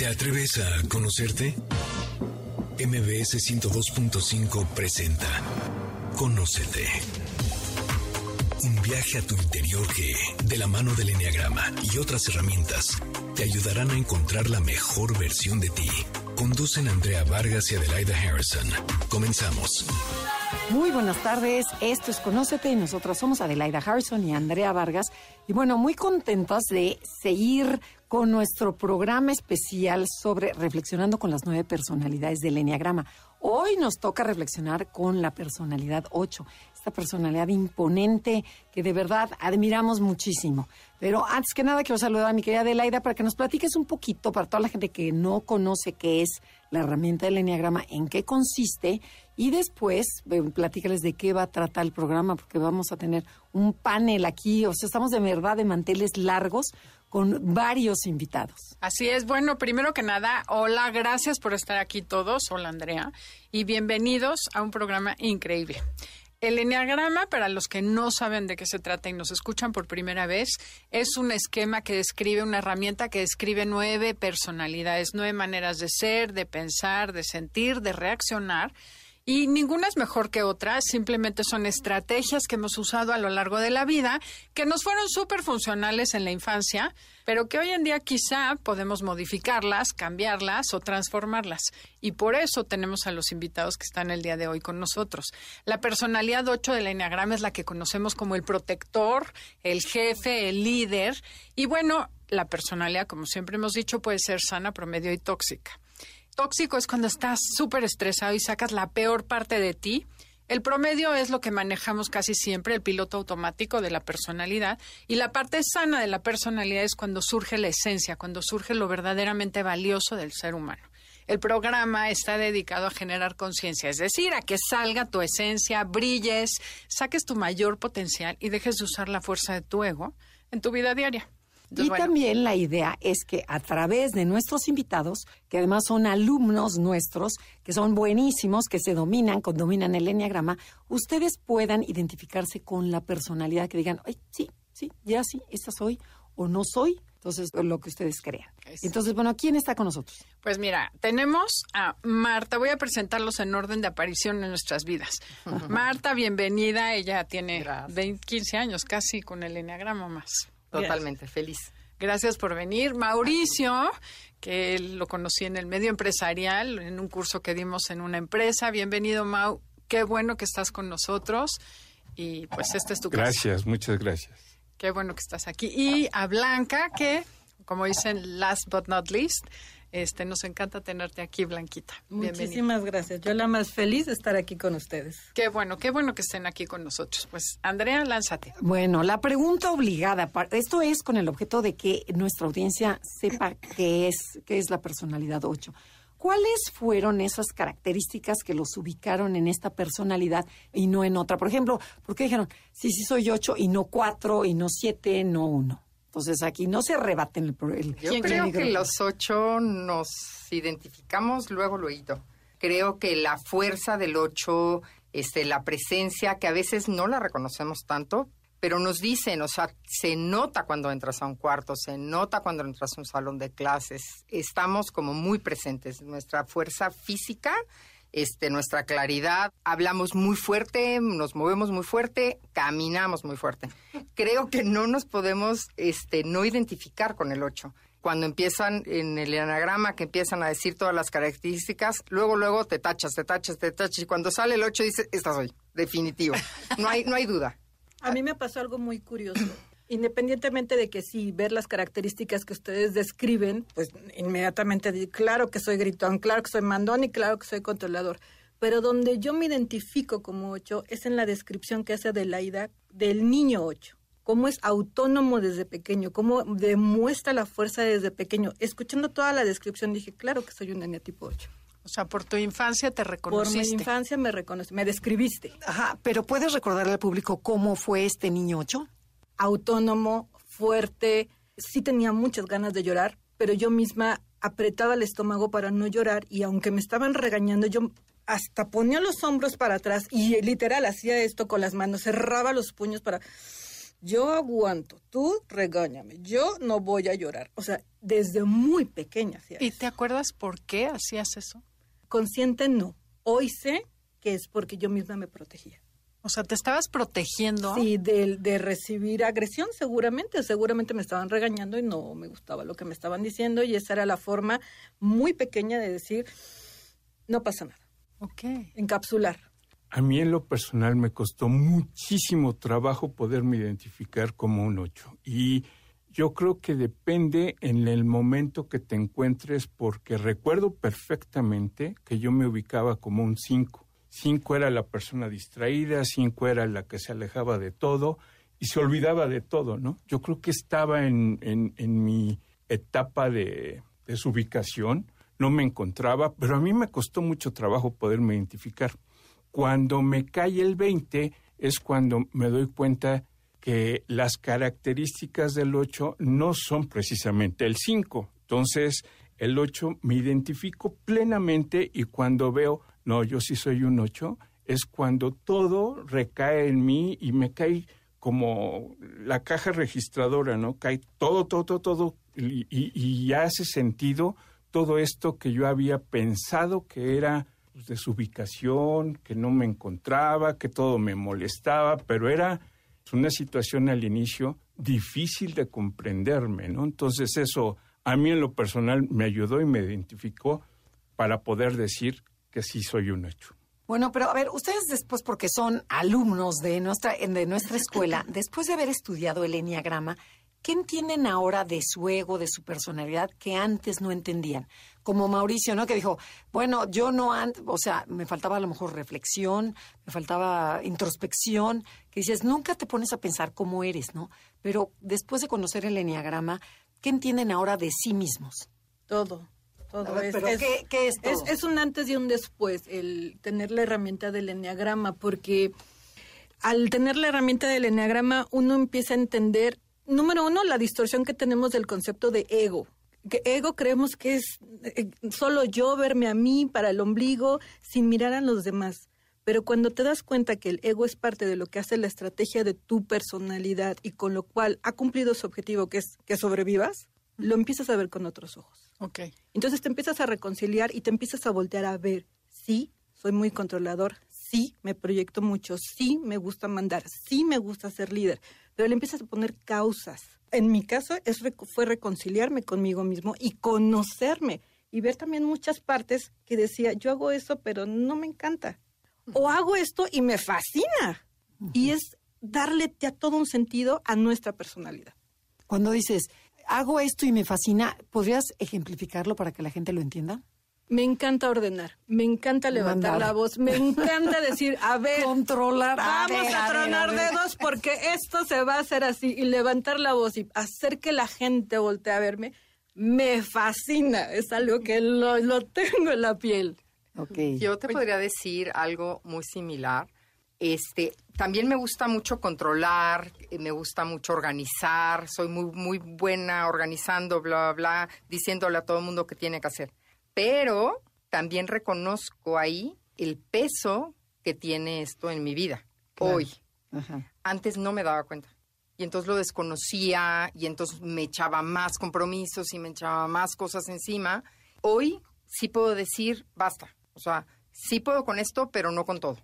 ¿Te atreves a conocerte? MBS 102.5 presenta Conócete. Un viaje a tu interior que, de la mano del Enneagrama y otras herramientas, te ayudarán a encontrar la mejor versión de ti. Conducen Andrea Vargas y Adelaida Harrison. Comenzamos. Muy buenas tardes, esto es Conócete y nosotros somos Adelaida Harrison y Andrea Vargas. Y bueno, muy contentas de seguir con nuestro programa especial sobre reflexionando con las nueve personalidades del Enneagrama. Hoy nos toca reflexionar con la personalidad 8, esta personalidad imponente que de verdad admiramos muchísimo. Pero antes que nada quiero saludar a mi querida Adelaida para que nos platiques un poquito para toda la gente que no conoce qué es la herramienta del Enneagrama, en qué consiste y después platícales de qué va a tratar el programa porque vamos a tener un panel aquí, o sea, estamos de verdad de manteles largos con varios invitados. Así es. Bueno, primero que nada, hola, gracias por estar aquí todos. Hola, Andrea. Y bienvenidos a un programa increíble. El Enneagrama, para los que no saben de qué se trata y nos escuchan por primera vez, es un esquema que describe, una herramienta que describe nueve personalidades, nueve maneras de ser, de pensar, de sentir, de reaccionar y ninguna es mejor que otra, simplemente son estrategias que hemos usado a lo largo de la vida, que nos fueron súper funcionales en la infancia, pero que hoy en día quizá podemos modificarlas, cambiarlas o transformarlas. Y por eso tenemos a los invitados que están el día de hoy con nosotros. La personalidad 8 del Enneagrama es la que conocemos como el protector, el jefe, el líder. Y bueno, la personalidad, como siempre hemos dicho, puede ser sana, promedio y tóxica. Tóxico es cuando estás súper estresado y sacas la peor parte de ti. El promedio es lo que manejamos casi siempre, el piloto automático de la personalidad. Y la parte sana de la personalidad es cuando surge la esencia, cuando surge lo verdaderamente valioso del ser humano. El programa está dedicado a generar conciencia, es decir, a que salga tu esencia, brilles, saques tu mayor potencial y dejes de usar la fuerza de tu ego en tu vida diaria y también la idea es que a través de nuestros invitados, que además son alumnos nuestros, que son buenísimos, que se dominan, dominan el enneagrama, ustedes puedan identificarse con la personalidad que digan, ay, sí, sí, ya sí, esta soy o no soy. Entonces, lo que ustedes crean. Entonces, bueno, ¿quién está con nosotros? Pues mira, tenemos a Marta. Voy a presentarlos en orden de aparición en nuestras vidas. Marta, bienvenida. Ella tiene 15 años casi con el enneagrama más. Totalmente, feliz. Gracias por venir. Mauricio, que lo conocí en el medio empresarial, en un curso que dimos en una empresa. Bienvenido, Mau. Qué bueno que estás con nosotros. Y pues este es tu casa. Gracias, muchas gracias. Qué bueno que estás aquí. Y a Blanca, que, como dicen, last but not least, este, nos encanta tenerte aquí, Blanquita. Muchísimas gracias. Yo la más feliz de estar aquí con ustedes. Qué bueno, qué bueno que estén aquí con nosotros. Pues, Andrea, lánzate. Bueno, la pregunta obligada, esto es con el objeto de que nuestra audiencia sepa qué es, qué es la personalidad 8. ¿Cuáles fueron esas características que los ubicaron en esta personalidad y no en otra? Por ejemplo, ¿por qué dijeron, sí, sí soy 8 y no 4 y no 7, no 1? Entonces aquí no se rebaten el, el Yo creo que los ocho nos identificamos luego, luego. Creo que la fuerza del ocho, este, la presencia, que a veces no la reconocemos tanto, pero nos dicen, o sea, se nota cuando entras a un cuarto, se nota cuando entras a un salón de clases, estamos como muy presentes. Nuestra fuerza física este, nuestra claridad, hablamos muy fuerte, nos movemos muy fuerte, caminamos muy fuerte. Creo que no nos podemos este, no identificar con el 8. Cuando empiezan en el anagrama, que empiezan a decir todas las características, luego, luego te tachas, te tachas, te tachas, y cuando sale el 8 dices, esta soy, definitivo. No hay, no hay duda. A mí me pasó algo muy curioso independientemente de que sí, ver las características que ustedes describen, pues inmediatamente digo, claro que soy gritón, claro que soy mandón y claro que soy controlador. Pero donde yo me identifico como ocho es en la descripción que hace de la ida del niño ocho. Cómo es autónomo desde pequeño, cómo demuestra la fuerza desde pequeño. Escuchando toda la descripción dije, claro que soy un niño tipo 8. O sea, por tu infancia te reconociste. Por mi infancia me reconociste, me describiste. Ajá, pero ¿puedes recordarle al público cómo fue este niño ocho? Autónomo, fuerte, sí tenía muchas ganas de llorar, pero yo misma apretaba el estómago para no llorar y aunque me estaban regañando, yo hasta ponía los hombros para atrás y literal hacía esto con las manos, cerraba los puños para yo aguanto, tú regáñame, yo no voy a llorar. O sea, desde muy pequeña hacía ¿Y eso. te acuerdas por qué hacías eso? Consciente no. Hoy sé que es porque yo misma me protegía. O sea, te estabas protegiendo. Sí, de, de recibir agresión seguramente, seguramente me estaban regañando y no me gustaba lo que me estaban diciendo y esa era la forma muy pequeña de decir, no pasa nada, Ok. encapsular. A mí en lo personal me costó muchísimo trabajo poderme identificar como un 8 y yo creo que depende en el momento que te encuentres porque recuerdo perfectamente que yo me ubicaba como un 5. 5 era la persona distraída, 5 era la que se alejaba de todo y se olvidaba de todo, ¿no? Yo creo que estaba en, en, en mi etapa de desubicación, no me encontraba, pero a mí me costó mucho trabajo poderme identificar. Cuando me cae el 20 es cuando me doy cuenta que las características del 8 no son precisamente el 5. Entonces, el 8 me identifico plenamente y cuando veo, no, yo sí soy un 8, es cuando todo recae en mí y me cae como la caja registradora, ¿no? Cae todo, todo, todo, todo y, y, hace sentido todo esto que yo había pensado que era pues, desubicación, que no me encontraba, que todo me molestaba, pero era una situación al inicio difícil de comprenderme, ¿no? Entonces eso a mí en lo personal me ayudó y me identificó para poder decir que sí soy un hecho. Bueno, pero a ver, ustedes después, porque son alumnos de nuestra, de nuestra escuela, después de haber estudiado el enneagrama, ¿qué entienden ahora de su ego, de su personalidad que antes no entendían? Como Mauricio, ¿no? Que dijo, bueno, yo no antes, o sea, me faltaba a lo mejor reflexión, me faltaba introspección, que dices, nunca te pones a pensar cómo eres, ¿no? Pero después de conocer el enneagrama, ¿qué entienden ahora de sí mismos? Todo. Todo ver, es, pero es- ¿qué- qué es todo? es un antes y un después el tener la herramienta del enneagrama, porque al tener la herramienta del enneagrama uno empieza a entender, número uno, la distorsión que tenemos del concepto de ego. Que ego creemos que es eh, solo yo verme a mí para el ombligo sin mirar a los demás. Pero cuando te das cuenta que el ego es parte de lo que hace la estrategia de tu personalidad y con lo cual ha cumplido su objetivo, que es que sobrevivas, lo empiezas a ver con otros ojos. Ok. Entonces te empiezas a reconciliar y te empiezas a voltear a ver, sí, soy muy controlador, sí, me proyecto mucho, sí, me gusta mandar, sí, me gusta ser líder, pero le empiezas a poner causas. En mi caso es, fue reconciliarme conmigo mismo y conocerme y ver también muchas partes que decía, yo hago eso, pero no me encanta. O hago esto y me fascina. Y es darle ya todo un sentido a nuestra personalidad. Cuando dices, hago esto y me fascina, ¿podrías ejemplificarlo para que la gente lo entienda? Me encanta ordenar, me encanta levantar Mandar. la voz, me encanta decir, a ver, Controlar. a vamos ver, a, tronar a ver. dedos porque esto se va a hacer así y levantar la voz y hacer que la gente voltee a verme, me fascina, es algo que lo, lo tengo en la piel. Ok. Yo te podría decir algo muy similar. Este, también me gusta mucho controlar, eh, me gusta mucho organizar, soy muy muy buena organizando, bla bla, bla diciéndole a todo el mundo qué tiene que hacer. Pero también reconozco ahí el peso que tiene esto en mi vida Claro. hoy. Ajá. Antes no me daba cuenta. Y entonces lo desconocía y entonces me echaba más compromisos y me echaba más cosas encima. Hoy sí puedo decir, basta. O sea, sí puedo con esto, pero no con todo.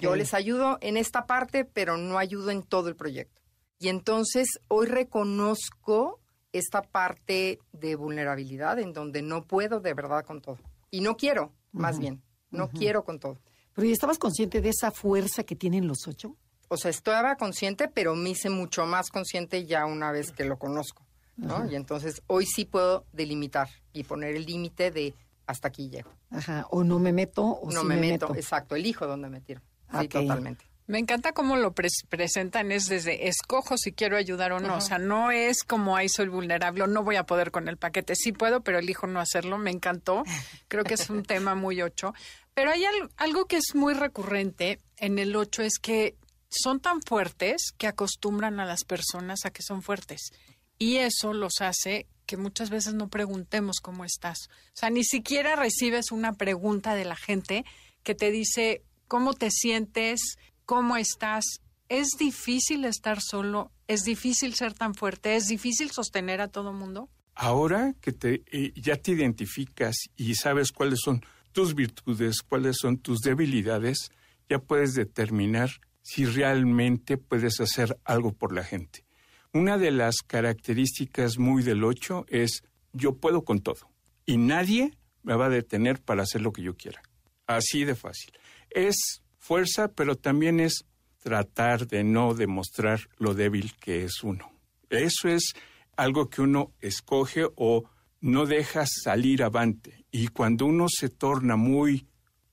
Yo les ayudo en esta parte, pero no ayudo en todo el proyecto. Y entonces hoy reconozco esta parte de vulnerabilidad en donde no puedo de verdad con todo. Y no quiero, más bien, no quiero con todo. Pero ¿y estabas consciente de esa fuerza que tienen los ocho? O sea, estaba consciente, pero me hice mucho más consciente ya una vez que lo conozco, ¿no? Y entonces hoy sí puedo delimitar y poner el límite de hasta aquí llego. Ajá. O no me meto o no sí me, meto. exacto, elijo dónde me tiro. Sí, totalmente. Me encanta cómo lo pres- presentan, es desde escojo si quiero ayudar o no. O sea, no es como ahí soy vulnerable, o no voy a poder con el paquete. Sí puedo, pero elijo no hacerlo. Me encantó. Creo que es un tema muy ocho. Pero hay al- algo que es muy recurrente en el ocho, es que son tan fuertes que acostumbran a las personas a que son fuertes. Y eso los hace que muchas veces no preguntemos cómo estás. O sea, ni siquiera recibes una pregunta de la gente que te dice cómo te sientes, cómo estás. Es difícil estar solo ¿Es difícil ser tan fuerte? ¿Es difícil sostener a todo mundo? Ahora que te, eh, ya te identificas y sabes cuáles son tus virtudes, cuáles son tus debilidades, ya puedes determinar si realmente puedes hacer algo por la gente. Una de las características muy del 8 es yo puedo con todo y nadie me va a detener para hacer lo que yo quiera. Así de fácil. Es fuerza, pero también es tratar de no demostrar lo débil que es uno. Eso es algo que uno escoge o no deja salir avante. Y cuando uno se torna muy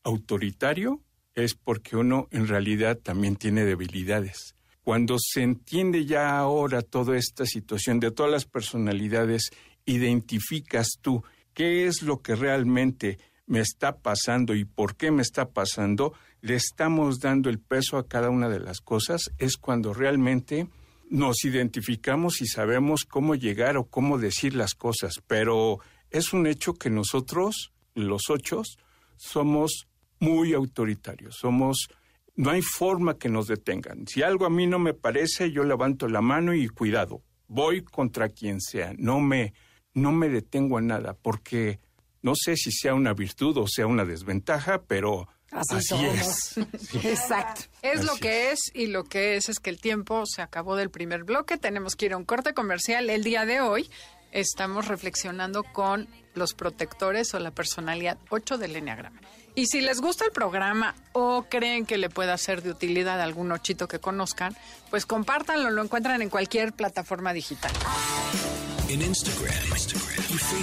autoritario, es porque uno en realidad también tiene debilidades. Cuando se entiende ya ahora toda esta situación de todas las personalidades, identificas tú qué es lo que realmente me está pasando y por qué me está pasando, le estamos dando el peso a cada una de las cosas, es cuando realmente nos identificamos y sabemos cómo llegar o cómo decir las cosas. Pero es un hecho que nosotros, los ocho, somos muy autoritarios, somos no hay forma que nos detengan. Si algo a mí no me parece, yo levanto la mano y cuidado, voy contra quien sea, no me no me detengo a nada porque no sé si sea una virtud o sea una desventaja, pero Así, es. Exacto. Es lo que es y lo que es es que el tiempo se acabó del primer bloque. Tenemos que ir a un corte comercial. El día de hoy estamos reflexionando con los protectores o la personalidad 8 del Enneagrama. Y si les gusta el programa o creen que le pueda ser de utilidad a algún ochito que conozcan, pues compártanlo, lo encuentran en cualquier plataforma digital. En Instagram, y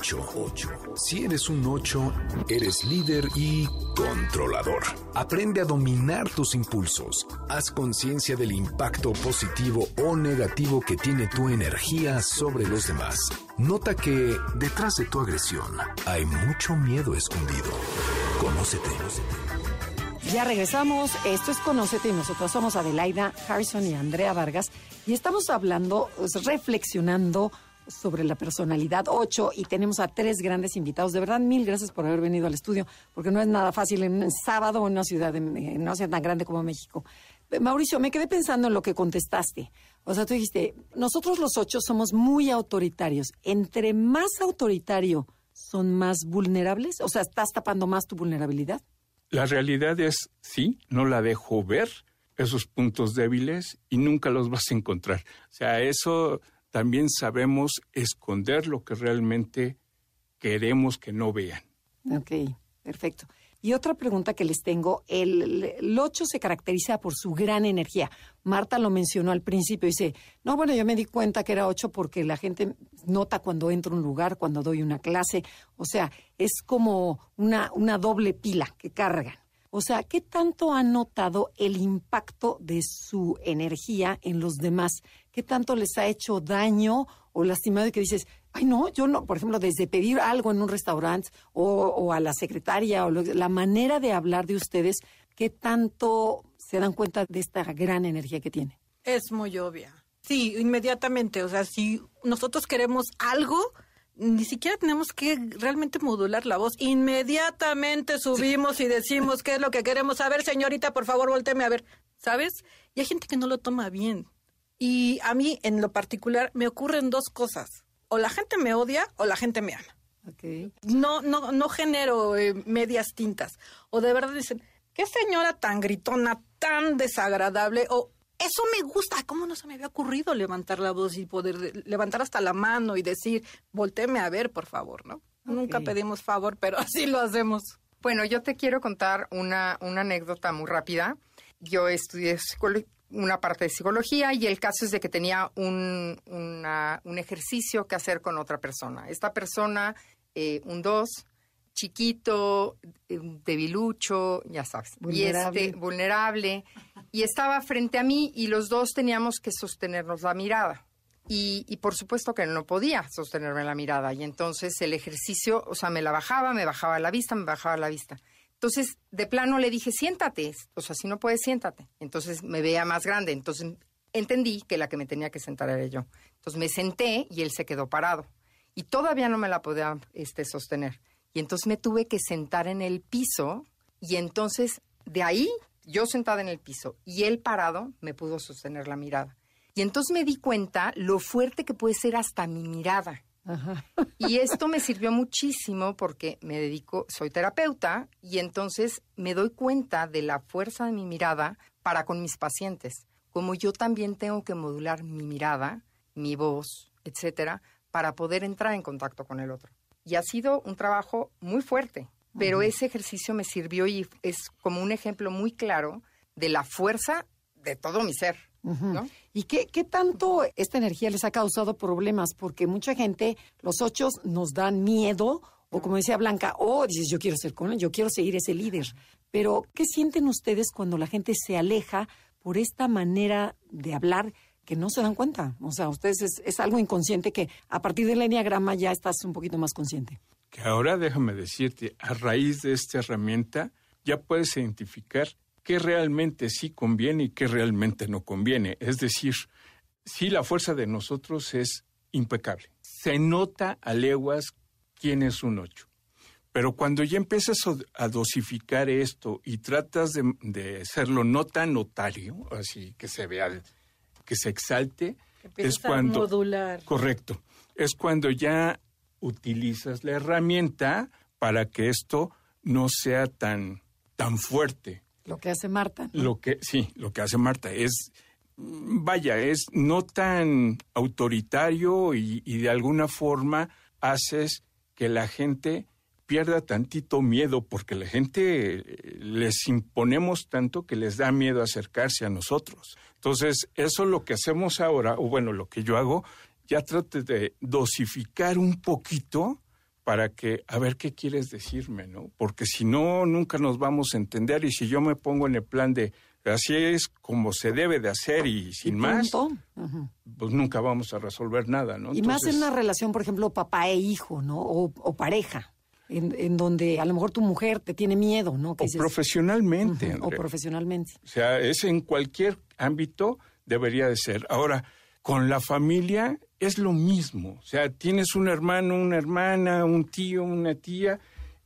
8. Si eres un 8, eres líder y controlador. Aprende a dominar tus impulsos. Haz conciencia del impacto positivo o negativo que tiene tu energía sobre los demás. Nota que detrás de tu agresión hay mucho miedo escondido. Conócete. Ya regresamos. Esto es Conócete y nosotros somos Adelaida Harrison y Andrea Vargas y estamos hablando, pues, reflexionando sobre la personalidad 8 y tenemos a tres grandes invitados. De verdad, mil gracias por haber venido al estudio, porque no es nada fácil en un sábado en una ciudad, en una ciudad tan grande como México. Mauricio, me quedé pensando en lo que contestaste. O sea, tú dijiste, nosotros los ocho somos muy autoritarios. Entre más autoritario, son más vulnerables. O sea, ¿estás tapando más tu vulnerabilidad? La realidad es, sí, no la dejo ver esos puntos débiles y nunca los vas a encontrar. O sea, eso también sabemos esconder lo que realmente queremos que no vean. Ok, perfecto. Y otra pregunta que les tengo, el, el 8 se caracteriza por su gran energía. Marta lo mencionó al principio, dice, no, bueno, yo me di cuenta que era 8 porque la gente nota cuando entro a un lugar, cuando doy una clase, o sea, es como una, una doble pila que cargan. O sea, ¿qué tanto ha notado el impacto de su energía en los demás? ¿Qué tanto les ha hecho daño o lastimado y que dices, ay no, yo no, por ejemplo, desde pedir algo en un restaurante o, a la secretaria o la manera de hablar de ustedes, ¿qué tanto se dan cuenta de esta gran energía que tiene? Es muy obvia. Sí, inmediatamente. O sea, si nosotros queremos algo, ni siquiera tenemos que realmente modular la voz. Inmediatamente subimos y decimos qué es lo que queremos. A ver, señorita, por favor, volteme a ver. ¿Sabes? Y hay gente que no lo toma bien. Y a mí, en lo particular, me ocurren dos cosas. O la gente me odia o la gente me ama. Okay. No, no, no genero eh, medias tintas. O de verdad dicen, qué señora tan gritona, tan desagradable. O eso me gusta. ¿Cómo no se me había ocurrido levantar la voz y poder levantar hasta la mano y decir, volteeme a ver, por favor, ¿no? Nunca pedimos favor, pero así lo hacemos. Bueno, yo te quiero contar una, una anécdota muy rápida. Yo estudié una parte de psicología y el caso es de que tenía un, un ejercicio que hacer con otra persona. Esta persona, eh, un dos, chiquito, eh, debilucho, ya sabes, vulnerable. Y este, vulnerable, y estaba frente a mí y los dos teníamos que sostenernos la mirada. Y, y, por supuesto que no podía sostenerme la mirada. Y entonces el ejercicio, o sea, me la bajaba, me bajaba la vista, me bajaba la vista. Entonces, de plano le dije, siéntate. O sea, si no puedes, siéntate. Entonces me veía más grande. Entonces entendí que la que me tenía que sentar era yo. Entonces me senté y él se quedó parado. Y todavía no me la podía este, sostener. Y entonces me tuve que sentar en el piso y entonces de ahí yo sentada en el piso y él parado me pudo sostener la mirada. Y entonces me di cuenta lo fuerte que puede ser hasta mi mirada. Y esto me sirvió muchísimo porque me dedico, soy terapeuta y entonces me doy cuenta de la fuerza de mi mirada para con mis pacientes. Como yo también tengo que modular mi mirada, mi voz, etcétera, para poder entrar en contacto con el otro. Y ha sido un trabajo muy fuerte, pero ese ejercicio me sirvió y es como un ejemplo muy claro de la fuerza de todo mi ser. ¿no? ¿Y qué, qué tanto esta energía les ha causado problemas? Porque mucha gente, los ochos nos dan miedo, o como decía Blanca, oh, dices, yo quiero ser con él, yo quiero seguir ese líder. Pero, ¿qué sienten ustedes cuando la gente se aleja por esta manera de hablar que no se dan cuenta? O sea, ustedes es, algo inconsciente que a partir del enneagrama ya estás un poquito más consciente. Que ahora déjame decirte, a raíz de esta herramienta ya puedes identificar qué realmente sí conviene y qué realmente no conviene. Es decir, sí la fuerza de nosotros es impecable. Se nota a leguas quién es un ocho. Pero cuando ya empiezas a dosificar esto y tratas de, de hacerlo no tan notario, así que se vea, que se exalte, es cuando... modular. Correcto. Es cuando ya utilizas la herramienta para que esto no sea tan, tan fuerte. Lo que hace Marta. Lo que, sí, lo que hace Marta es, vaya, es no tan autoritario y, y de alguna forma haces que la gente pierda tantito miedo, porque la gente les imponemos tanto que les da miedo acercarse a nosotros. Entonces, eso es lo que hacemos ahora, o bueno, lo que yo hago, ya trate de dosificar un poquito para que, a ver qué quieres decirme, ¿no? Porque si no, nunca nos vamos a entender y si yo me pongo en el plan de así es como se debe de hacer y sin Y más, pues nunca vamos a resolver nada, ¿no? Y más en una relación, por ejemplo, papá e hijo, ¿no? O, o pareja, en, en donde a lo mejor tu mujer te tiene miedo, ¿no? Que o dices, profesionalmente, o profesionalmente. O sea, es en cualquier ámbito debería de ser. Ahora, con la familia es lo mismo. O sea, tienes un hermano, una hermana, un tío, una tía,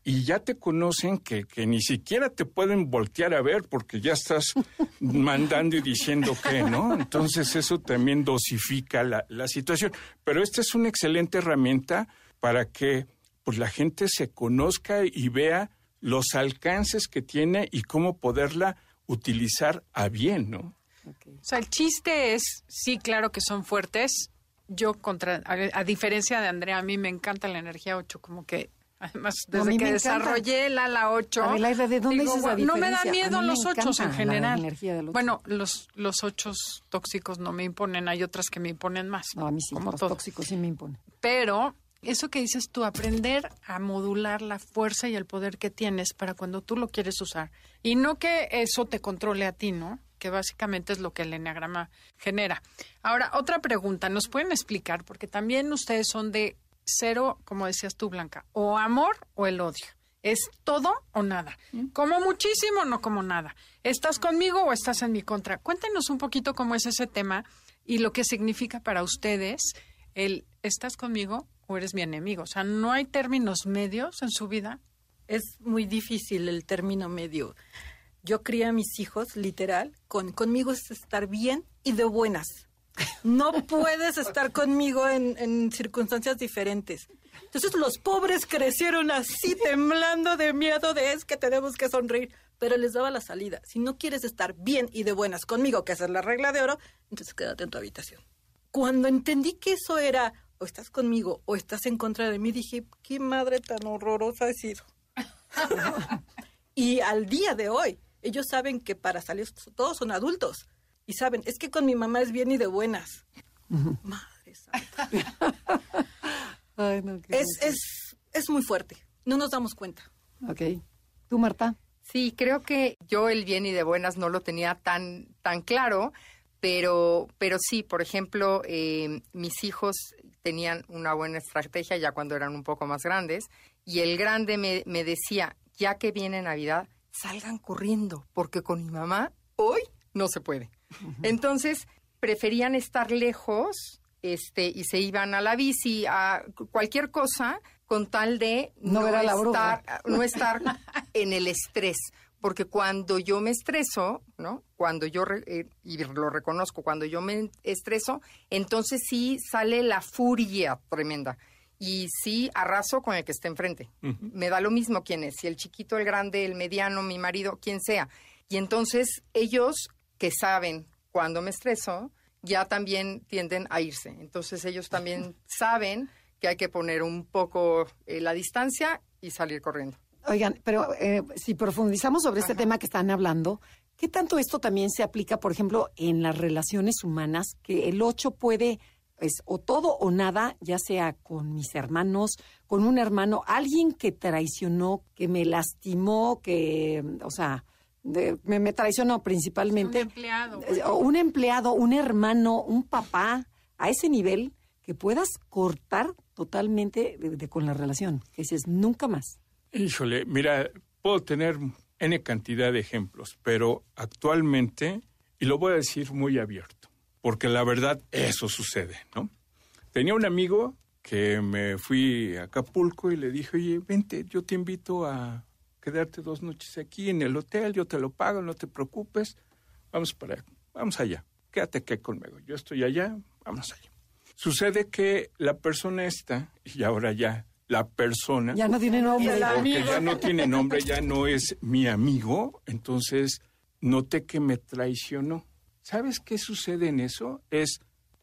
y ya te conocen que, que ni siquiera te pueden voltear a ver porque ya estás mandando y diciendo que, ¿no? Entonces eso también dosifica la, la situación. Pero esta es una excelente herramienta para que pues, la gente se conozca y vea los alcances que tiene y cómo poderla utilizar a bien, ¿no? O sea, el chiste es, sí, claro que son fuertes. Yo, contra, a, a diferencia de Andrea, a mí me encanta la energía 8, como que, además, desde que desarrollé la ala 8. Adelaida, ¿de dónde digo, dices la "Guau, No me da miedo me los ochos en encanta la general. energía del ocho. Bueno, los, los ochos tóxicos no me imponen, hay otras que me imponen más. No, a mí sí, como los todo. tóxicos sí me imponen. Pero eso que dices tú, aprender a modular la fuerza y el poder que tienes para cuando tú lo quieres usar. Y no que eso te controle a ti, ¿no? Que básicamente es lo que el enneagrama genera. Ahora, otra pregunta, ¿nos pueden explicar? Porque también ustedes son de cero, como decías tú, Blanca, o amor o el odio. ¿Es todo o nada? Como muchísimo, no como nada. ¿Estás conmigo o estás en mi contra? Cuéntenos un poquito cómo es ese tema y lo que significa para ustedes el ¿estás conmigo o eres mi enemigo? O sea, ¿no hay términos medios en su vida? Es muy difícil el término medio. Yo crié a mis hijos, literal, con conmigo es estar bien y de buenas. No puedes estar conmigo en, en circunstancias diferentes. Entonces los pobres crecieron así, temblando de miedo de es que tenemos que sonreír. Pero les daba la salida. Si no quieres estar bien y de buenas conmigo, que esa es la regla de oro, entonces quédate en tu habitación. Cuando entendí que eso era o estás conmigo o estás en contra de mí, dije, qué madre tan horrorosa he sido. y al día de hoy, ellos saben que para salir todos son adultos. Y saben, es que con mi mamá es bien y de buenas. Madre santa. Ay, no, qué Es, es, es muy fuerte. No nos damos cuenta. Ok. ¿Tú, Marta? Sí, creo que yo el bien y de buenas no lo tenía tan, tan claro, pero, pero sí, por ejemplo, eh, mis hijos tenían una buena estrategia ya cuando eran un poco más grandes y el grande me, me decía, ya que viene Navidad, salgan corriendo, porque con mi mamá hoy no se puede. Entonces, preferían estar lejos este, y se iban a la bici, a cualquier cosa, con tal de No la estar, no estar en el estrés. Porque cuando yo me estreso, ¿no? Cuando yo, re- eh, y lo reconozco, cuando yo me estreso, entonces sí sale la furia tremenda. Y sí arraso con el que esté enfrente. Me da lo mismo quién es, si el chiquito, el grande, el mediano, mi marido, quien sea. Y entonces ellos que saben cuando me estreso, ya también tienden a irse. Entonces ellos también saben que hay que poner un poco eh, la distancia y salir corriendo. Oigan, pero eh, si profundizamos sobre este tema que están hablando, ¿qué tanto esto también se aplica, por ejemplo, en las relaciones humanas? Que el 8 puede, es o todo o nada, ya sea con mis hermanos, con un hermano, alguien que traicionó, que me lastimó, que, o sea, de- me, me traicionó principalmente. Un empleado. Un empleado, un hermano, un papá, a ese nivel que puedas cortar totalmente de- de- con la relación. Que dices, nunca más. Híjole, mira, puedo tener N cantidad de ejemplos, pero actualmente, y lo voy a decir muy abierto, porque la verdad eso sucede, ¿no? Tenía un amigo que me fui a Acapulco y le dije, oye, vente, yo te invito a quedarte dos noches aquí en el hotel, yo te lo pago, no te preocupes, vamos para, vamos allá, quédate aquí conmigo, yo estoy allá, vamos allá. Sucede que la persona esta, y ahora ya la persona, Ya no tiene nombre. porque ya no tiene nombre, ya no es mi amigo, entonces noté que me traicionó. ¿Sabes qué sucede en eso? Es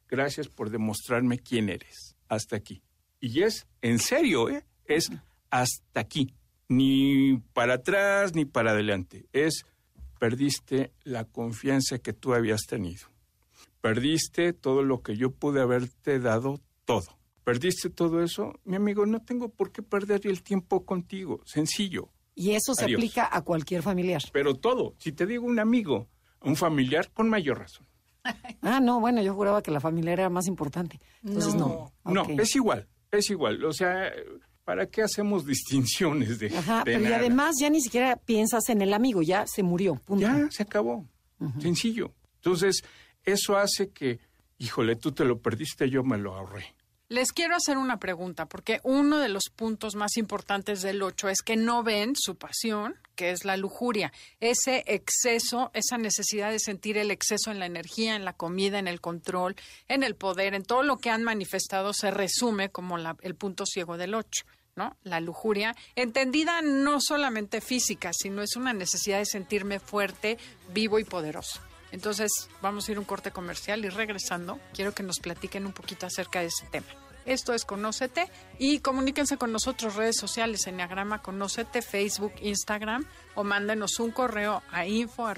gracias por demostrarme quién eres. Hasta aquí. Y es, en serio, ¿eh? Es hasta aquí. Ni para atrás ni para adelante. Es, perdiste la confianza que tú habías tenido. Perdiste todo lo que yo pude haberte dado, todo. Perdiste todo eso, mi amigo, no tengo por qué perder el tiempo contigo. Sencillo. Y eso se Adiós. aplica a cualquier familiar. Pero todo. Si te digo un amigo, un familiar, con mayor razón. Ah, no, bueno, yo juraba que la familia era más importante. Entonces no. No, es igual, es igual. O sea, ¿para qué hacemos distinciones de, Ajá, de pero y además ya ni siquiera piensas en el amigo, ya se murió. Punto. Ya, se acabó. Sencillo. Entonces, eso hace que, híjole, tú te lo perdiste, yo me lo ahorré. Les quiero hacer una pregunta, porque uno de los puntos más importantes del 8 es que no ven su pasión, que es la lujuria, ese exceso, esa necesidad de sentir el exceso en la energía, en la comida, en el control, en el poder, en todo lo que han manifestado se resume como la- el punto ciego del 8. ¿no? La lujuria, entendida no solamente física, sino es una necesidad de sentirme fuerte, vivo y poderoso. Entonces, vamos a ir a un corte comercial y regresando, quiero que nos platiquen un poquito acerca de ese tema. Esto es Conócete y comuníquense con nosotros redes sociales, Enneagrama Conócete, Facebook, Instagram o mándenos un correo a info.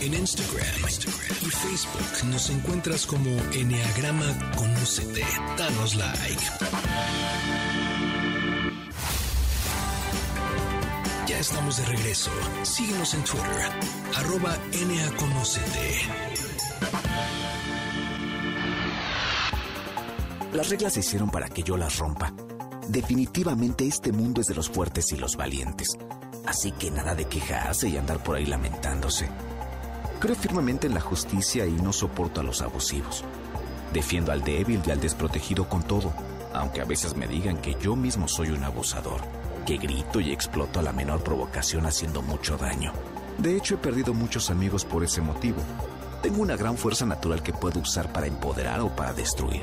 En Instagram, Instagram y Facebook nos encuentras como Enneagrama Conócete. Danos like. Ya estamos de regreso. Síguenos en Twitter, arroba NAConócete. Las reglas se hicieron para que yo las rompa. Definitivamente este mundo es de los fuertes y los valientes. Así que nada de quejarse y andar por ahí lamentándose. Creo firmemente en la justicia y no soporto a los abusivos. Defiendo al débil y al desprotegido con todo, aunque a veces me digan que yo mismo soy un abusador, que grito y exploto a la menor provocación haciendo mucho daño. De hecho, he perdido muchos amigos por ese motivo. Tengo una gran fuerza natural que puedo usar para empoderar o para destruir.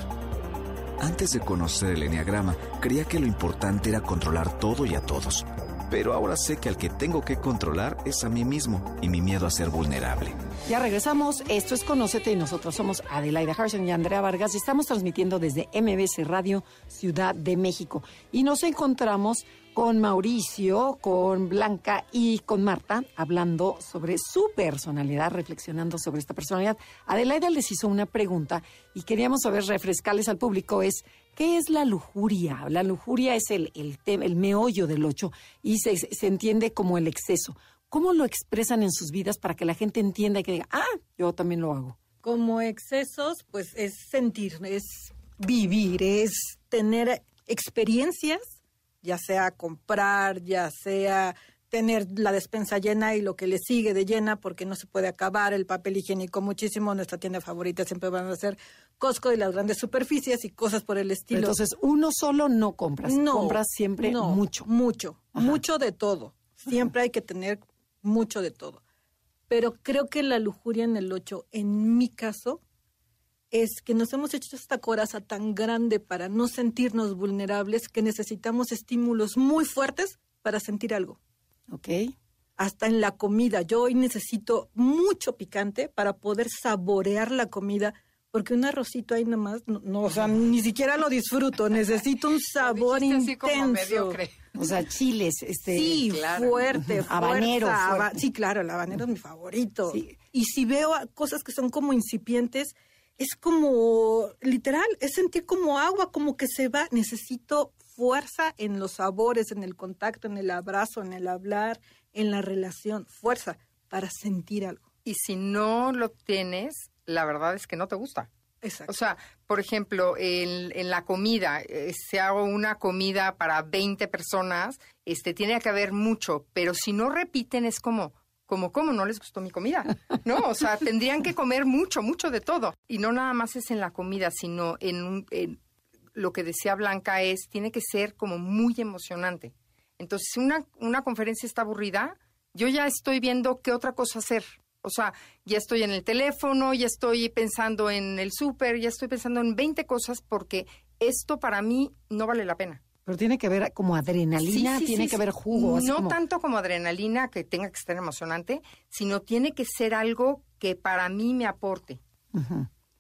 Antes de conocer el Enneagrama, creía que lo importante era controlar todo y a todos. Pero ahora sé que al que tengo que controlar es a mí mismo y mi miedo a ser vulnerable. Ya regresamos. Esto es Conócete y nosotros somos Adelaida Harrison y Andrea Vargas y estamos transmitiendo desde MBC Radio Ciudad de México. Y nos encontramos con Mauricio, con Blanca y con Marta hablando sobre su personalidad, reflexionando sobre esta personalidad. Adelaida les hizo una pregunta y queríamos saber, refrescarles al público, es ¿qué es la lujuria? La lujuria es el, el, el meollo del ocho y se, se entiende como el exceso. ¿Cómo lo expresan en sus vidas para que la gente entienda y que diga, ah, yo también lo hago? Como excesos, pues es sentir, es vivir, es tener experiencias ya sea comprar, ya sea tener la despensa llena y lo que le sigue de llena porque no se puede acabar el papel higiénico muchísimo. Nuestra tienda favorita siempre van a ser Costco y las grandes superficies y cosas por el estilo. Entonces, uno solo no compras, no, compras siempre no, mucho. Mucho, mucho de todo. Siempre hay que tener mucho de todo. Pero creo que la lujuria en el 8, en mi caso, es que nos hemos hecho esta coraza tan grande para no sentirnos vulnerables que necesitamos estímulos muy fuertes para sentir algo. Ok. Hasta en la comida. Yo hoy necesito mucho picante para poder saborear la comida, porque un arrocito ahí nada más, no, no, o sea, ni siquiera lo disfruto. Necesito un sabor Dijiste así intenso. como mediocre. O sea, chiles, este. Sí, claro. fuerte, fuerza, Habanero, haba- fuerte. Sí, claro, el habanero es mi favorito. Sí. Y si veo a- cosas que son como incipientes, es como, literal, es sentir como agua, como que se va. Necesito fuerza en los sabores, en el contacto, en el abrazo, en el hablar, en la relación. Fuerza para sentir algo. Y si no lo tienes, la verdad es que no te gusta. Exacto. O sea, por ejemplo, en, en la comida, eh, si hago una comida para 20 personas, este, tiene que haber mucho, pero si no repiten es como, como, ¿cómo no les gustó mi comida? ¿No? O sea, tendrían que comer mucho, mucho de todo. Y no nada más es en la comida, sino en, un- en lo que decía Blanca es, tiene que ser como muy emocionante. Entonces, si una, una conferencia está aburrida, yo ya estoy viendo qué otra cosa hacer. O sea, ya estoy en el teléfono, ya estoy pensando en el súper, ya estoy pensando en 20 cosas porque esto para mí no vale la pena. Pero tiene que haber como adrenalina, Sí, sí, tiene sí, que sí. haber jugo. No como- tanto como adrenalina que tenga que estar emocionante, sino tiene que ser algo que para mí me aporte.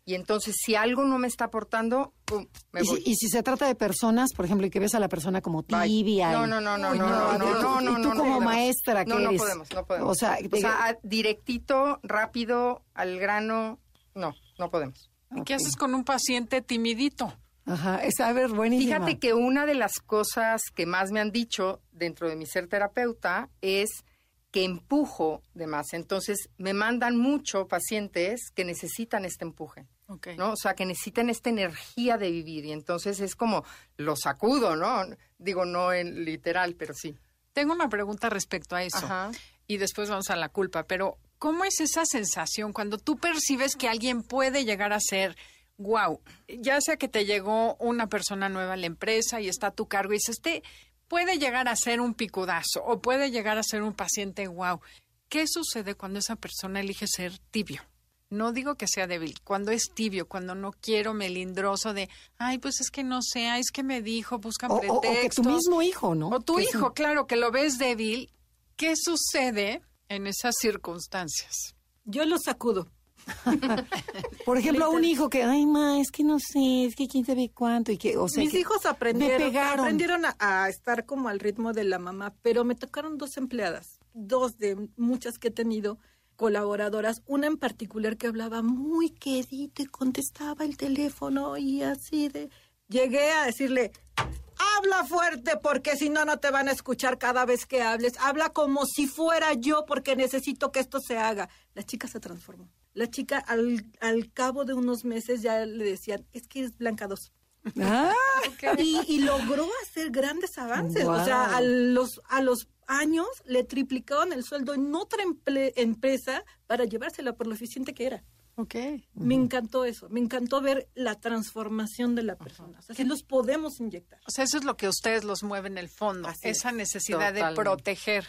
Y entonces, si algo no me está aportando, pum, me Y voy. si, y si se trata de personas, por ejemplo, y que ves a la persona como tibia. No, no, no, no, no, no, no, y tú- no, no, Y tú no, no como maestra que No, no eres. podemos, no podemos. O sea, O sea, directito, rápido, al grano, no, no podemos. ¿Y ¿Qué haces con un paciente timidito? Ajá, es a ver, buenísima. Fíjate que una de las cosas que más me han dicho dentro de mi ser terapeuta es que empujo de más. Entonces, me mandan mucho pacientes que necesitan este empuje. Ok. ¿no? O sea, que necesitan esta energía de vivir y entonces es como lo sacudo, ¿no? Digo, no en literal, pero sí. Tengo una pregunta respecto a eso. Ajá. Y después vamos a la culpa. Pero, ¿cómo es esa sensación cuando tú percibes que alguien puede llegar a ser, wow, ya sea que te llegó una persona nueva a la empresa y está a tu cargo y dices, este puede llegar a ser un picudazo o puede llegar a ser un paciente wow. ¿Qué sucede cuando esa persona elige ser tibio? No digo que sea débil, cuando es tibio, cuando no quiero melindroso de, ay, pues es que no sé, ay, es que me dijo, buscan o, o- o pretextos. que tu mismo hijo, ¿no? O tu un- hijo, claro, que lo ves débil. ¿Qué sucede en esas circunstancias? Yo lo sacudo. Por ejemplo, a un hijo que, ay, ma, es que no sé, es que quién sabe cuánto. Y que, o sea, Mis que hijos aprendieron, aprendieron a, a estar como al ritmo de la mamá, pero me tocaron dos empleadas, dos de muchas que he tenido colaboradoras, una en particular que hablaba muy quedito y contestaba el teléfono y así de... Llegué a decirle, habla fuerte porque si no, no te van a escuchar cada vez que hables. Habla como si fuera yo porque necesito que esto se haga. La chica se transformó. La chica al, al cabo de unos meses ya le decían, es que es Blanca 2 Ah, y, y logró hacer grandes avances. O sea, a los, a los años le triplicaron el sueldo en otra emple- empresa para llevársela por lo eficiente que era. Ok. Me encantó eso. Me encantó ver la transformación de la persona. O sea, sí los podemos inyectar. O sea, eso es lo que a ustedes los mueve en el fondo, Así esa es. necesidad de proteger.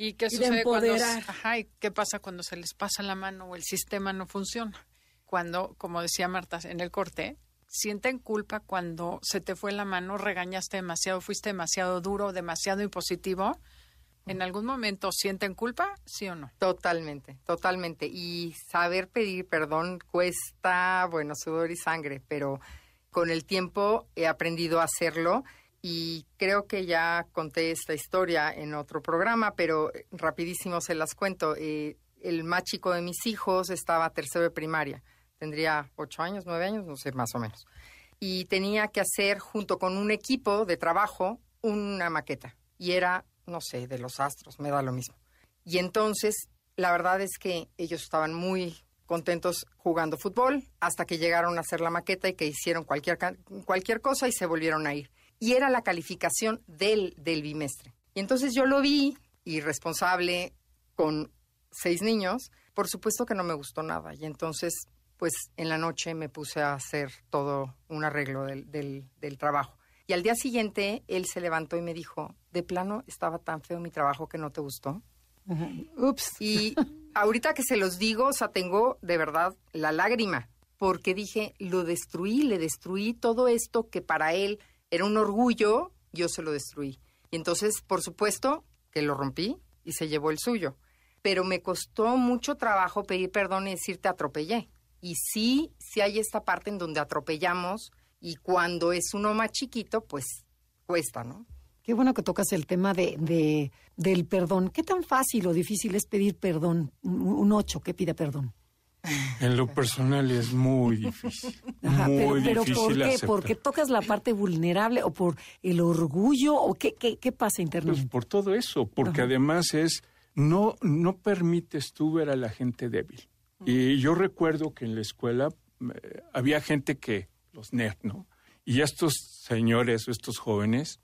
¿Y qué Y de sucede cuando ajá, ¿y qué pasa cuando se les pasa la mano o el sistema no funciona? Cuando, como decía Marta en el corte, sienten culpa cuando se te fue la mano, regañaste demasiado, fuiste demasiado duro, demasiado impositivo. ¿En algún momento sienten culpa, sí o no? Totalmente, totalmente. Y saber pedir perdón cuesta, bueno, sudor y sangre, pero con el tiempo he aprendido a hacerlo y creo que ya conté esta historia en otro programa, pero eh, rapidísimo se las cuento. Eh, el más chico de mis hijos estaba tercero de primaria, tendría ocho años, nueve años, no sé, más o menos. Y tenía que hacer junto con un equipo de trabajo una maqueta. Y era, no sé, de los astros, me da lo mismo. Y entonces, la verdad es que ellos estaban muy contentos jugando fútbol hasta que llegaron a hacer la maqueta y que hicieron cualquier, cualquier cosa y se volvieron a ir. Y era la calificación del, del bimestre. Y entonces yo lo vi, irresponsable, con seis niños, por supuesto que no me gustó nada. Y entonces, pues en la noche me puse a hacer todo un arreglo del, del, del trabajo. Y al día siguiente él se levantó y me dijo, de plano estaba tan feo mi trabajo que no te gustó. Ups. Y ahorita que se los digo, o sea, tengo de verdad la lágrima, porque dije, lo destruí, le destruí todo esto que para él era un orgullo, yo se lo destruí. Y entonces, por supuesto, que lo rompí y se llevó el suyo. Pero me costó mucho trabajo pedir perdón y decir te atropellé. Y sí, sí hay esta parte en donde atropellamos y cuando es uno más chiquito, pues cuesta, ¿no? Qué bueno que tocas el tema de, de del perdón. ¿Qué tan fácil o difícil es pedir perdón? Un, ocho que pide perdón. En lo personal es muy difícil. Ajá, muy pero, pero difícil ¿por qué? aceptar. ¿Porque tocas la parte vulnerable o por el orgullo o qué, qué, qué pasa Pues internamente? por todo eso, porque además es, no, no permites tú ver a la gente débil. Y yo recuerdo que en la escuela eh, había gente que, los nerd, ¿no? Y estos señores o estos jóvenes,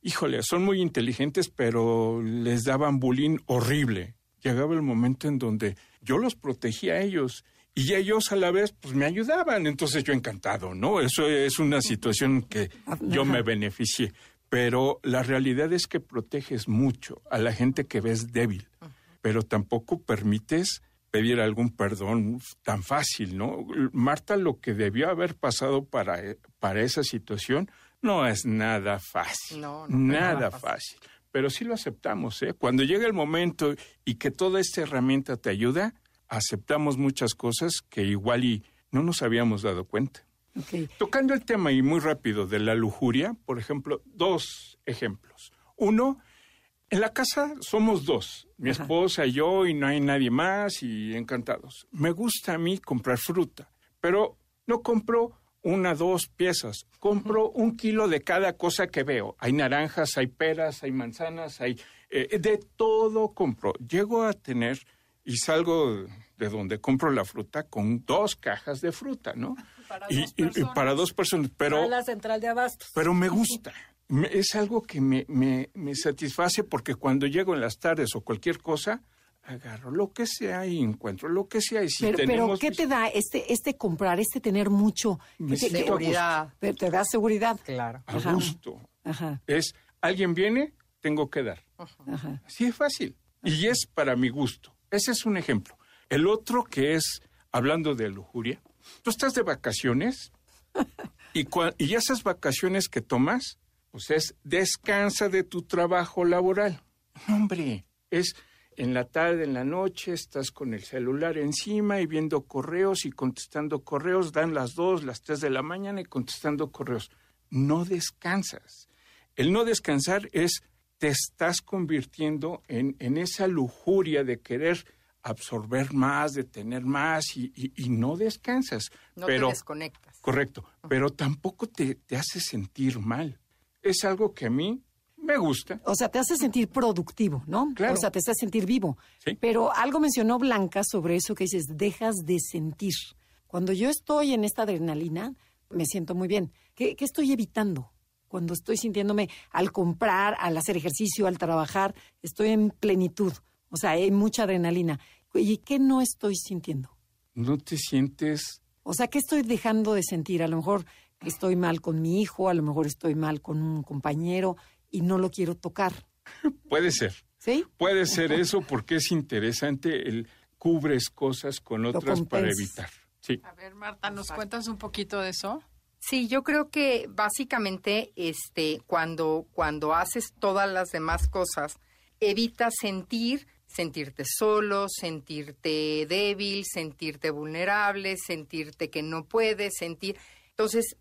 híjole, son muy inteligentes, pero les daban bullying horrible. Llegaba el momento en donde yo los protegía a ellos y ellos a la vez pues me ayudaban, entonces yo encantado, ¿no? Eso es una situación que yo me beneficié, pero la realidad es que proteges mucho a la gente que ves débil, pero tampoco permites pedir algún perdón tan fácil, ¿no? Marta, lo que debió haber pasado para, para esa situación no es nada fácil. No, no nada fácil. Pero sí lo aceptamos, ¿eh? Cuando llega el momento y que toda esta herramienta te ayuda, aceptamos muchas cosas que igual y no nos habíamos dado cuenta. Tocando el tema y muy rápido de la lujuria, por ejemplo, dos ejemplos. Uno, en la casa somos dos, mi Ajá. esposa y yo, y no hay nadie más, y encantados. Me gusta a mí comprar fruta, pero no compro una, dos piezas, compro un kilo de cada cosa que veo. Hay naranjas, hay peras, hay manzanas, hay eh, de todo compro. Llego a tener y salgo de donde compro la fruta con dos cajas de fruta, ¿no? Para y, dos y personas. para dos personas, pero a la central de abastos. pero me gusta. Me- Es algo que me, me, me satisface porque cuando llego en las tardes o cualquier cosa, agarro lo que sea y encuentro lo que sea. Y si pero, pero ¿qué te da este, este comprar, este tener mucho? Me ¿Qué- qué- siento a gusto. Seguridad, Te, te da seguridad. claro. a Ajá. gusto, Ajá, es alguien viene, tengo que dar. ajá. Así es fácil. Y es para mi gusto. Ese es un ejemplo. El otro que es, hablando de lujuria, tú estás de vacaciones y, cua- y esas vacaciones que tomas, pues es descansa de tu trabajo laboral. No, hombre, es en la tarde, en la noche, estás con el celular encima y viendo correos y contestando correos, dan las dos, las tres de la mañana y contestando correos. No descansas. El no descansar es, te estás convirtiendo en, en esa lujuria de querer absorber más, de tener más y, y- y no descansas. No pero, te desconectas. Correcto, pero tampoco te, te hace sentir mal. Es algo que a mí me gusta. O sea, te hace sentir productivo, ¿no? Claro. O sea, te hace sentir vivo. Sí. Pero algo mencionó Blanca sobre eso que dices, dejas de sentir. Cuando yo estoy en esta adrenalina, me siento muy bien. ¿Qué, qué estoy evitando? Cuando estoy sintiéndome al comprar, al hacer ejercicio, al trabajar, estoy en plenitud. O sea, hay mucha adrenalina. ¿Y qué no estoy sintiendo? No te sientes O sea, ¿qué estoy dejando de sentir? A lo mejor estoy mal con mi hijo, a lo mejor estoy mal con un compañero y no lo quiero tocar. Puede ser. ¿Sí? Puede ser eso porque es interesante el cubres cosas con otras para evitar. Sí. A ver, Marta, ¿nos cuentas un poquito de eso? Sí, yo creo que básicamente este cuando cuando haces todas las demás cosas evitas sentir sentirte solo, sentirte débil, sentirte vulnerable, sentirte que no puedes, sentir. Entonces,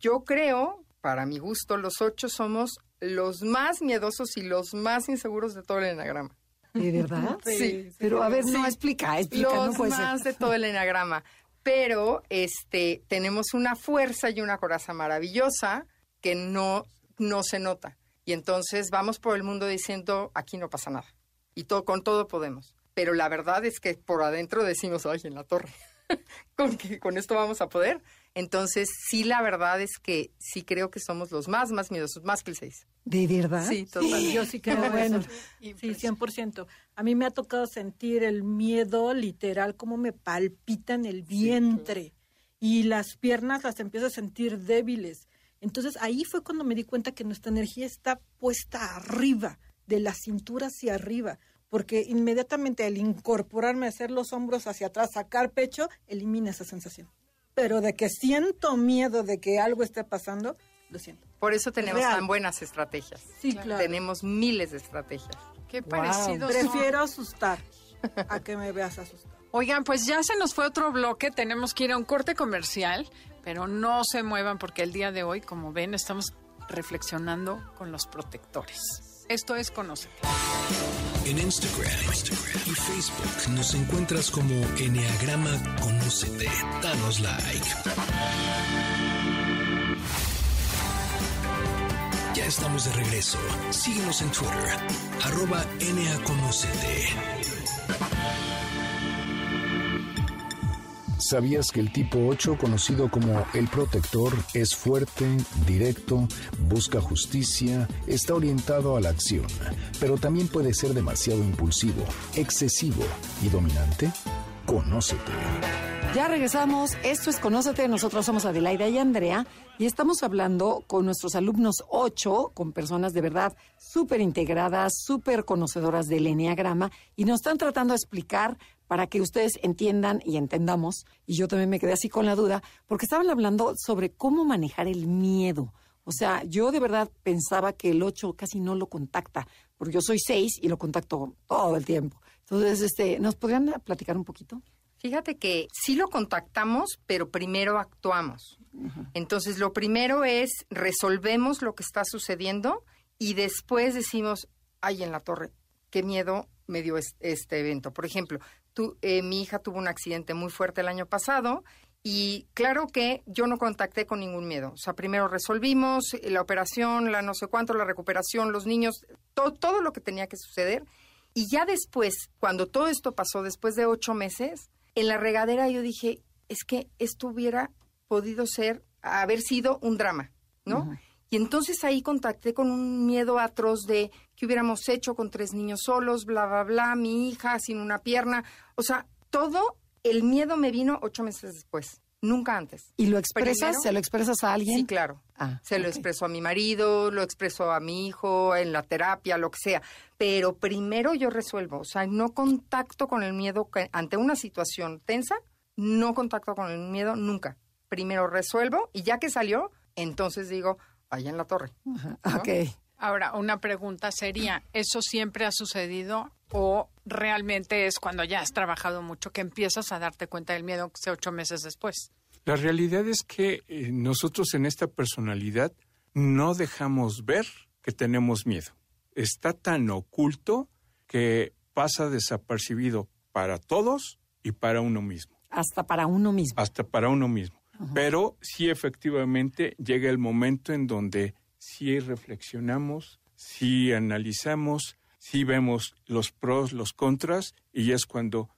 yo creo, para mi gusto, los ocho somos los más miedosos y los más inseguros de todo el enagrama. ¿De verdad? Sí. Pero a ver, no, explica, explica, no los puede más ser. de todo el enagrama. Pero este tenemos una fuerza y una coraza maravillosa que no, no se nota. Y entonces vamos por el mundo diciendo, aquí no pasa nada. Y todo, con todo podemos. Pero la verdad es que por adentro decimos, ay, en la torre. con que con esto vamos a poder. Entonces, sí, la verdad es que sí creo que somos los más, más miedosos, más que el 6. ¿De verdad? Sí, totalmente. Yo sí creo Bueno. eso. Sí, 100%. A mí me ha tocado sentir el miedo literal, como me palpita en el vientre. Y las piernas las empiezo a sentir débiles. Entonces ahí fue cuando me di cuenta que nuestra energía está puesta arriba, de la cintura hacia arriba. Porque inmediatamente al incorporarme, hacer los hombros hacia atrás, sacar pecho, elimina esa sensación. Pero de que siento miedo de que algo esté pasando, lo siento. Por eso tenemos Real. tan buenas estrategias. Sí, claro. Tenemos miles de estrategias. Qué parecidos son. Prefiero asustar a que me veas asustar. Oigan, pues ya se nos fue otro bloque, tenemos que ir a un corte comercial, pero no se muevan porque el día de hoy, como ven, estamos reflexionando con los protectores. Esto es Conócete. En Instagram, y Facebook nos encuentras como Enneagrama Conócete. Danos like. Ya estamos de regreso. Síguenos en Twitter, arroba NAConócete. ¿Sabías que el tipo 8, conocido como el protector, es fuerte, directo, busca justicia, está orientado a la acción, pero también puede ser demasiado impulsivo, excesivo y dominante? Conócete. Ya regresamos. Esto es Conócete. Nosotros somos Adelaida y Andrea y estamos hablando con nuestros alumnos 8, con personas de verdad súper integradas, súper conocedoras del Enneagrama y nos están tratando de explicar para que ustedes entiendan y entendamos. Y yo también me quedé así con la duda porque estaban hablando sobre cómo manejar el miedo. O sea, yo de verdad pensaba que el 8 casi no lo contacta, porque yo soy 6 y lo contacto todo el tiempo. Entonces, este, ¿nos podrían platicar un poquito? Fíjate que sí lo contactamos, pero primero actuamos. Entonces, lo primero es resolvemos lo que está sucediendo y después decimos, ay, en la torre, qué miedo me dio es- este evento. Por ejemplo, tú, eh, mi hija tuvo un accidente muy fuerte el año pasado y claro que yo no contacté con ningún miedo. O sea, primero resolvimos la operación, la no sé cuánto, la recuperación, los niños, to- todo lo que tenía que suceder. Y ya después, cuando todo esto pasó, después de ocho meses, en la regadera yo dije, es que esto hubiera podido ser, haber sido un drama, ¿no? Y entonces ahí contacté con un miedo atroz de qué hubiéramos hecho con tres niños solos, bla, bla, bla, mi hija sin una pierna. O sea, todo el miedo me vino ocho meses después, nunca antes. ¿Y lo expresas? Primero- ¿Se lo expresas a alguien? Sí, claro. Ah, Se lo expreso a mi marido, lo expreso a mi hijo, en la terapia, lo que sea. Pero primero yo resuelvo, o sea, no contacto con el miedo que- ante una situación tensa, no contacto con el miedo nunca. Primero resuelvo y ya que salió, entonces digo, vaya en la torre. Ok. Ahora, una pregunta sería, ¿eso siempre ha sucedido o realmente es cuando ya has trabajado mucho que empiezas a darte cuenta del miedo que sea ocho meses después? La realidad es que eh, nosotros en esta personalidad no dejamos ver que tenemos miedo. Está tan oculto que pasa desapercibido para todos y para uno mismo, Hasta para uno mismo. hasta para uno mismo. Pero sí efectivamente llega el momento en donde sí reflexionamos, sí analizamos, sí vemos los pros, los contras y es cuando,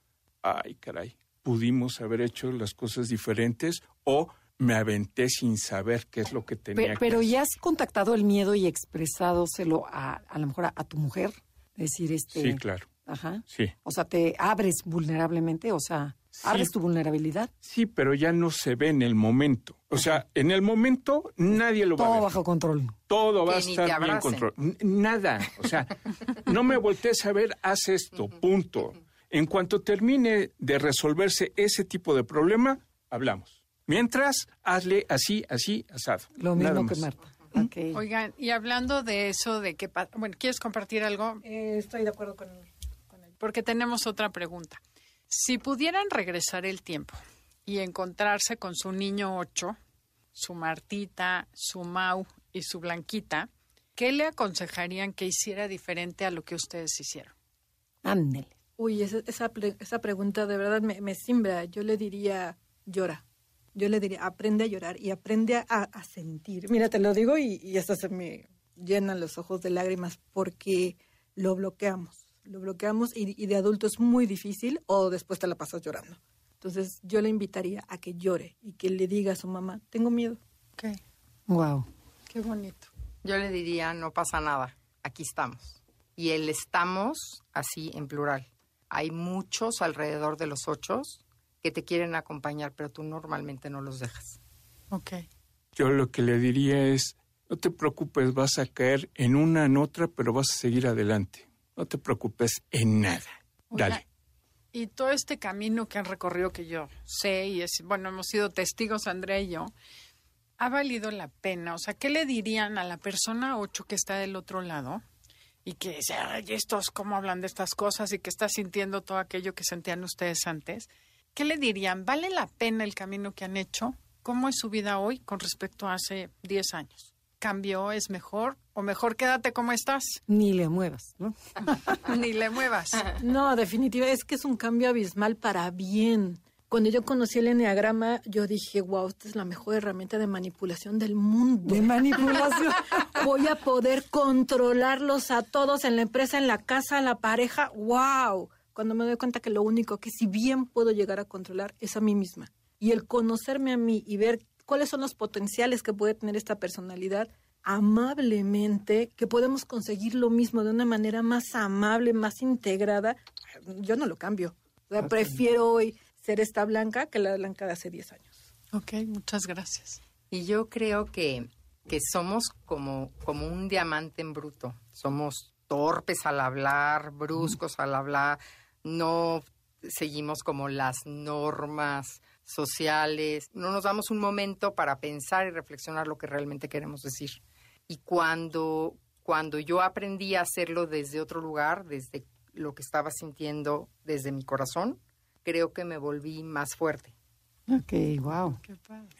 ay caray, pudimos haber hecho las cosas diferentes o me aventé sin saber qué es lo que tenía que pero hacer. ya has contactado el miedo y expresádoselo a, a lo mejor a, a tu mujer. Decir, este. Sí, claro. Ajá. Sí. O sea, te abres vulnerablemente, o sea, Sí. abres tu vulnerabilidad. Sí, pero ya no se ve en el momento. O sea, en el momento nadie lo va a Todo ver. bajo control. Todo va a Que estar bien. N- Nada. O sea, no me voltees a ver, haz esto, punto. En cuanto termine de resolverse ese tipo de problema, hablamos. Mientras, hazle así, así, asado. Lo Nada mismo que más. Marta. Oigan, y hablando de eso, de que, bueno, ¿quieres compartir algo? Eh, estoy de acuerdo con, con él. Porque tenemos otra pregunta. Si pudieran regresar el tiempo y encontrarse con su niño 8, su Martita, su Mau y su Blanquita, ¿qué le aconsejarían que hiciera diferente a lo que ustedes hicieron? Ándele. Uy, esa, esa, esa pregunta de verdad me, me simbra. Yo le diría, llora. Yo le diría, aprende a llorar y aprende a, a sentir. Mira, te lo digo y, y hasta se me llenan los ojos de lágrimas porque lo bloqueamos. Lo bloqueamos y, y de adulto es muy difícil o después te la pasas llorando. Entonces yo le invitaría a que llore y que le diga a su mamá, tengo miedo. Ok, Wow. qué bonito. Yo le diría, no pasa nada, aquí estamos. Y el estamos así en plural. Hay muchos alrededor de los ocho que te quieren acompañar, pero tú normalmente no los dejas. Ok. Yo lo que le diría es, no te preocupes, vas a caer en una, en otra, pero vas a seguir adelante. No te preocupes en nada. Oiga, Dale. Y todo este camino que han recorrido que yo sé y es, bueno, hemos sido testigos, Andrea y yo, ¿ha valido la pena? O sea, ¿qué le dirían a la persona 8 que está del otro lado y que dice, ay, estos cómo hablan de estas cosas y que está sintiendo todo aquello que sentían ustedes antes? ¿Qué le dirían? ¿Vale la pena el camino que han hecho? ¿Cómo es su vida hoy con respecto a hace 10 años? ¿Cambió? ¿Es mejor? ¿O mejor quédate como estás? Ni le muevas, ¿no? Ni le muevas. No, definitivamente es que es un cambio abismal para bien. Cuando yo conocí el enneagrama, yo dije, wow, esta es la mejor herramienta de manipulación del mundo. De manipulación. Voy a poder controlarlos a todos en la empresa, en la casa, en la pareja. ¡Wow! Cuando me doy cuenta que lo único que si bien puedo llegar a controlar es a mí misma. Y el conocerme a mí y ver cuáles son los potenciales que puede tener esta personalidad, amablemente, que podemos conseguir lo mismo de una manera más amable, más integrada, yo no lo cambio. O sea, prefiero hoy ser esta blanca que la blanca de hace 10 años. Ok, muchas gracias. Y yo creo que, que somos como, como un diamante en bruto. Somos torpes al hablar, bruscos al hablar, no seguimos como las normas sociales, no nos damos un momento para pensar y reflexionar lo que realmente queremos decir. Y cuando, cuando yo aprendí a hacerlo desde otro lugar, desde lo que estaba sintiendo desde mi corazón, creo que me volví más fuerte. Ok, wow.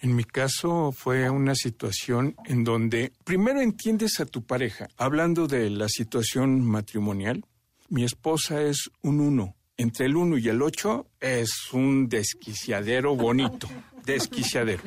En mi caso fue una situación en donde primero entiendes a tu pareja. Hablando de la situación matrimonial, mi esposa es un uno. Entre el uno y el ocho es un desquiciadero bonito, desquiciadero.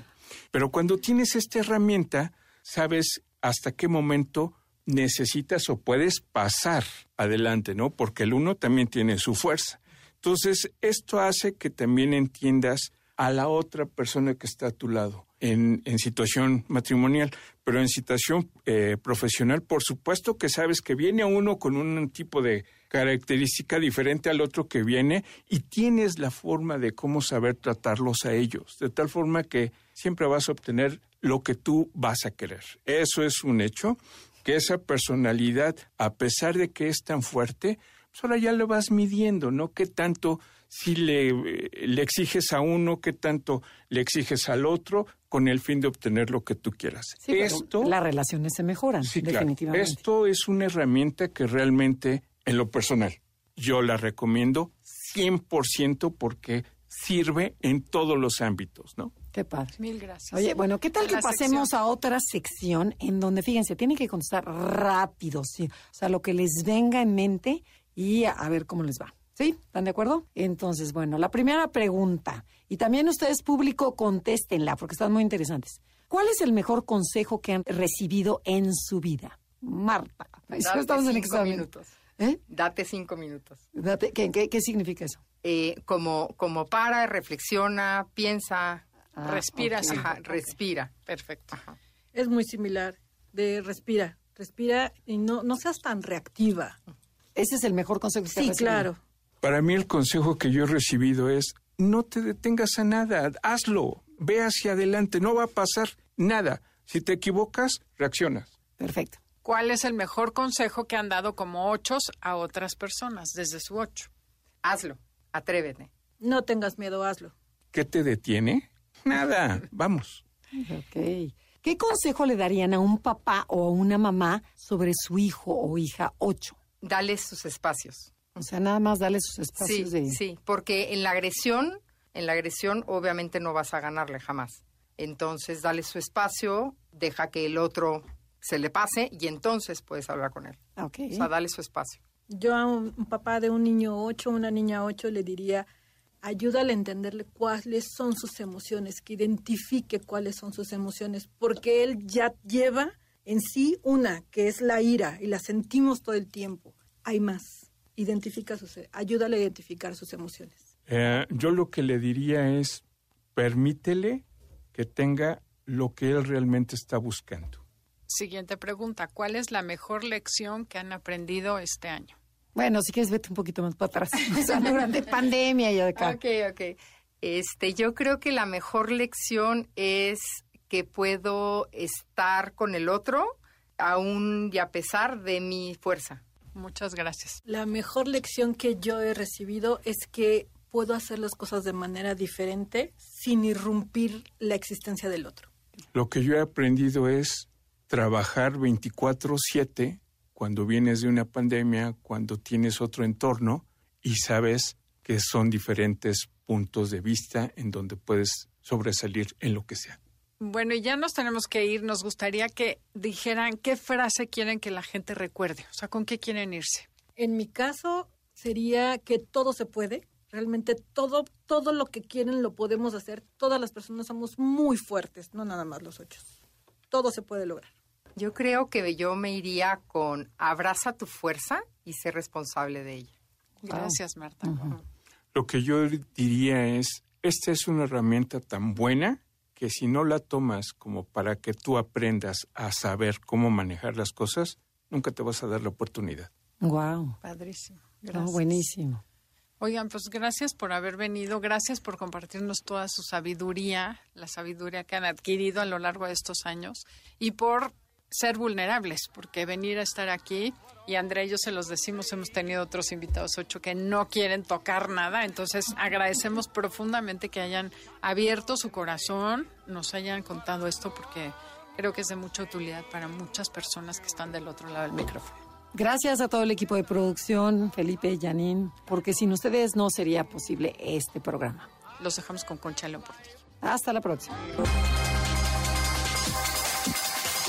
Pero cuando tienes esta herramienta, sabes hasta qué momento necesitas o puedes pasar adelante, ¿no? Porque el uno también tiene su fuerza. Entonces, esto hace que también entiendas a la otra persona que está a tu lado en, situación matrimonial, pero en situación eh, profesional, por supuesto que sabes que viene uno con un tipo de característica diferente al otro que viene y tienes la forma de cómo saber tratarlos a ellos, de tal forma que siempre vas a obtener lo que tú vas a querer. Eso es un hecho, que esa personalidad, a pesar de que es tan fuerte, pues ahora ya lo vas midiendo, ¿no? ¿Qué tanto si le, eh, le exiges a uno, qué tanto le exiges al otro, con el fin de obtener lo que tú quieras? Sí, pero Esto, las relaciones se mejoran, sí, claro. definitivamente. Esto es una herramienta que realmente, en lo personal, yo la recomiendo 100% porque sirve en todos los ámbitos, ¿no? Qué padre. Mil gracias. Oye, bueno, ¿qué tal que pasemos sección. a otra sección en donde, fíjense, tienen que contestar rápido, sí, o sea, lo que les venga en mente y a, ver cómo les va. ¿Sí? ¿Están de acuerdo? Entonces, bueno, la primera pregunta, y también ustedes público contéstenla porque están muy interesantes. ¿Cuál es el mejor consejo que han recibido en su vida? Marta. Date Estamos en cinco examen. minutos. ¿Eh? Date cinco minutos. Date- ¿qué, qué, qué significa eso? Eh, como, como para, reflexiona, piensa, Ah, Respira, ajá, respira. Perfecto. Ajá. Es muy similar de respira, respira y no, no seas tan reactiva. Ese es el mejor consejo que Sí, recibido. claro. Para mí el consejo que yo he recibido es, no te detengas a nada, hazlo, ve hacia adelante, no va a pasar nada. Si te equivocas, reaccionas. Perfecto. ¿Cuál es el mejor consejo que han dado como ochos a otras personas desde su ocho? Hazlo, atrévete. No tengas miedo, hazlo. ¿Qué te detiene? Nada, vamos. Ok. ¿Qué consejo le darían a un papá o a una mamá sobre su hijo o hija 8? Dale sus espacios. O sea, nada más darle sus Sí, espacios de... sí, porque en la agresión, en la agresión obviamente no vas a ganarle jamás. Entonces, dale su espacio, deja que el otro se le pase y entonces puedes hablar con él. Ok. O sea, dale su espacio. Yo a un, un papá de un niño 8, una niña 8, le diría, ayúdale a entenderle cuáles son sus emociones, que identifique cuáles son sus emociones, porque él ya lleva en sí una, que es la ira, y la sentimos todo el tiempo. Hay más. Identifica sus, ayúdale a identificar sus emociones. Eh, yo lo que le diría es, permítele que tenga lo que él realmente está buscando. Siguiente pregunta, ¿cuál es la mejor lección que han aprendido este año? Bueno, si quieres vete un poquito más para atrás. O sea, durante pandemia y acá. Ok, ok. Este, yo creo que la mejor lección es que puedo estar con el otro aún y a pesar de mi fuerza. Muchas gracias. La mejor lección que yo he recibido es que puedo hacer las cosas de manera diferente sin irrumpir la existencia del otro. Lo que yo he aprendido es trabajar 24/7 cuando vienes de una pandemia, cuando tienes otro entorno y sabes que son diferentes puntos de vista en donde puedes sobresalir en lo que sea. Bueno, y ya nos tenemos que ir. Nos gustaría que dijeran qué frase quieren que la gente recuerde. O sea, ¿con qué quieren irse? En mi caso sería que todo se puede. Realmente todo, todo lo que quieren lo podemos hacer. Todas las personas somos muy fuertes, no nada más los ocho. Todo se puede lograr. Yo creo que yo me iría con abraza tu fuerza y sé responsable de ella. Gracias, Marta. Lo que yo diría es, esta es una herramienta tan buena que si no la tomas como para que tú aprendas a saber cómo manejar las cosas, nunca te vas a dar la oportunidad. Wow. Padrísimo. Gracias. buenísimo. Oigan, pues gracias por haber venido, gracias por compartirnos toda su sabiduría, la sabiduría que han adquirido a lo largo de estos años y por ser vulnerables, porque venir a estar aquí, y Andrea y yo se los decimos, hemos tenido otros invitados ocho que no quieren tocar nada, entonces agradecemos profundamente que hayan abierto su corazón, nos hayan contado esto, porque creo que es de mucha utilidad para muchas personas que están del otro lado del micrófono. Gracias a todo el equipo de producción, Felipe y Janine, porque sin ustedes no sería posible este programa. Los dejamos con Concha León ti. Hasta la próxima.